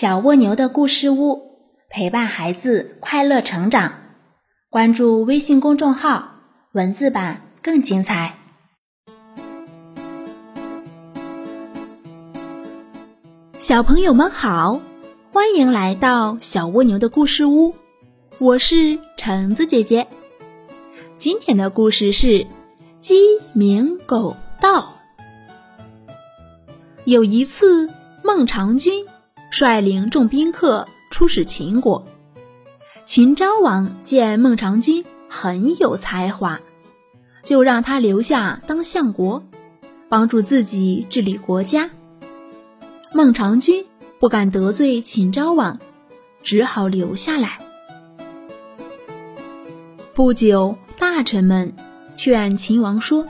小蜗牛的故事屋，陪伴孩子快乐成长。关注微信公众号，文字版更精彩。小朋友们好，欢迎来到小蜗牛的故事屋，我是橙子姐姐。今天的故事是鸡鸣狗盗。有一次，孟尝君。率领众宾客出使秦国，秦昭王见孟尝君很有才华，就让他留下当相国，帮助自己治理国家。孟尝君不敢得罪秦昭王，只好留下来。不久，大臣们劝秦王说：“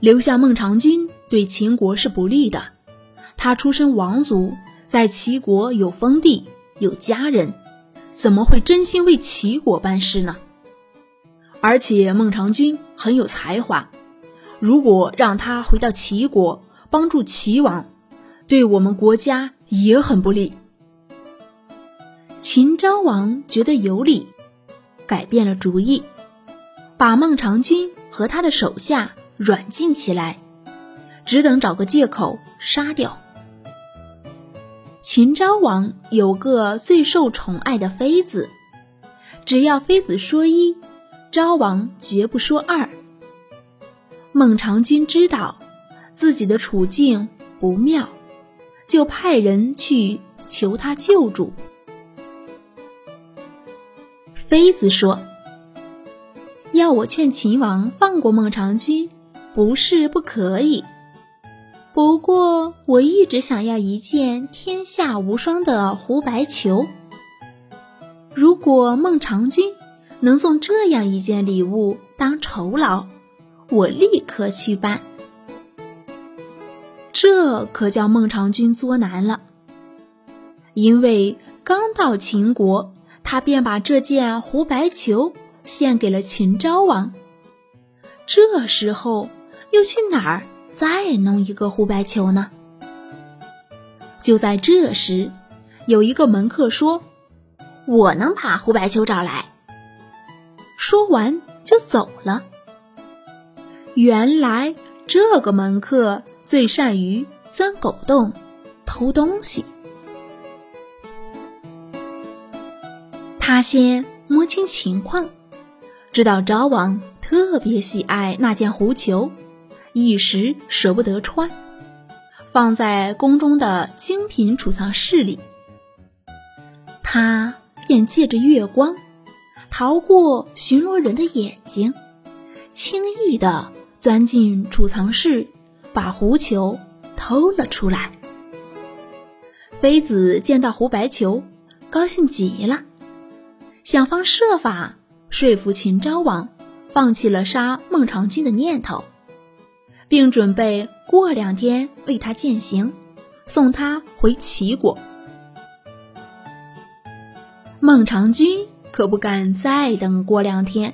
留下孟尝君对秦国是不利的，他出身王族。”在齐国有封地有家人，怎么会真心为齐国办事呢？而且孟尝君很有才华，如果让他回到齐国帮助齐王，对我们国家也很不利。秦昭王觉得有理，改变了主意，把孟尝君和他的手下软禁起来，只等找个借口杀掉。秦昭王有个最受宠爱的妃子，只要妃子说一，昭王绝不说二。孟尝君知道自己的处境不妙，就派人去求他救助。妃子说：“要我劝秦王放过孟尝君，不是不可以。”不过，我一直想要一件天下无双的胡白裘。如果孟尝君能送这样一件礼物当酬劳，我立刻去办。这可叫孟尝君作难了，因为刚到秦国，他便把这件胡白裘献给了秦昭王。这时候又去哪儿？再弄一个胡白球呢？就在这时，有一个门客说：“我能把胡白球找来。”说完就走了。原来这个门客最善于钻狗洞、偷东西。他先摸清情况，知道昭王特别喜爱那件狐裘。一时舍不得穿，放在宫中的精品储藏室里。他便借着月光，逃过巡逻人的眼睛，轻易地钻进储藏室，把狐裘偷了出来。妃子见到胡白球，高兴极了，想方设法说服秦昭王，放弃了杀孟尝君的念头。并准备过两天为他践行，送他回齐国。孟尝君可不敢再等过两天，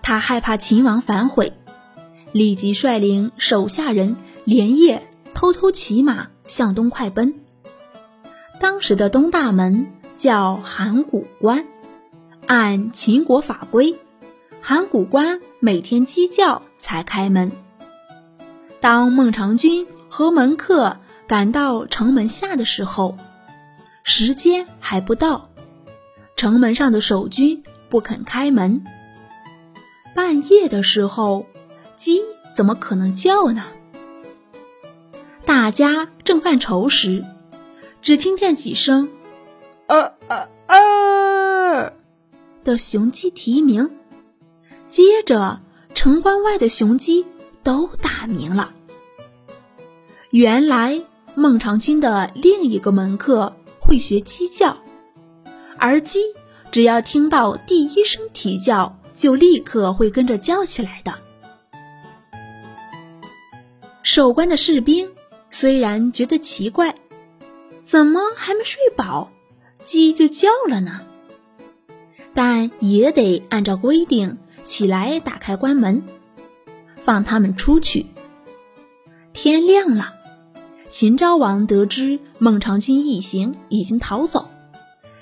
他害怕秦王反悔，立即率领手下人连夜偷偷骑马向东快奔。当时的东大门叫函谷关，按秦国法规，函谷关每天鸡叫才开门。当孟尝君和门客赶到城门下的时候，时间还不到，城门上的守军不肯开门。半夜的时候，鸡怎么可能叫呢？大家正犯愁时，只听见几声“呃呃呃”的雄鸡啼鸣，接着城关外的雄鸡都打鸣了。原来孟尝君的另一个门客会学鸡叫，而鸡只要听到第一声啼叫，就立刻会跟着叫起来的。守关的士兵虽然觉得奇怪，怎么还没睡饱，鸡就叫了呢？但也得按照规定起来打开关门，放他们出去。天亮了。秦昭王得知孟尝君一行已经逃走，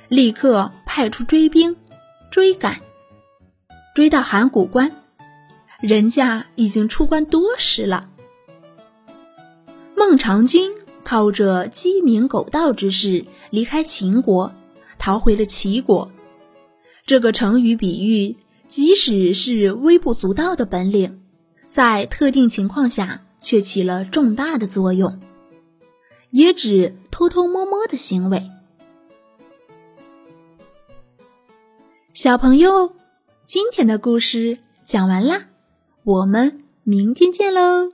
立刻派出追兵追赶，追到函谷关，人家已经出关多时了。孟尝君靠着鸡鸣狗盗之势离开秦国，逃回了齐国。这个成语比喻，即使是微不足道的本领，在特定情况下却起了重大的作用，也指偷偷摸摸的行为。小朋友，今天的故事讲完啦，我们明天见喽。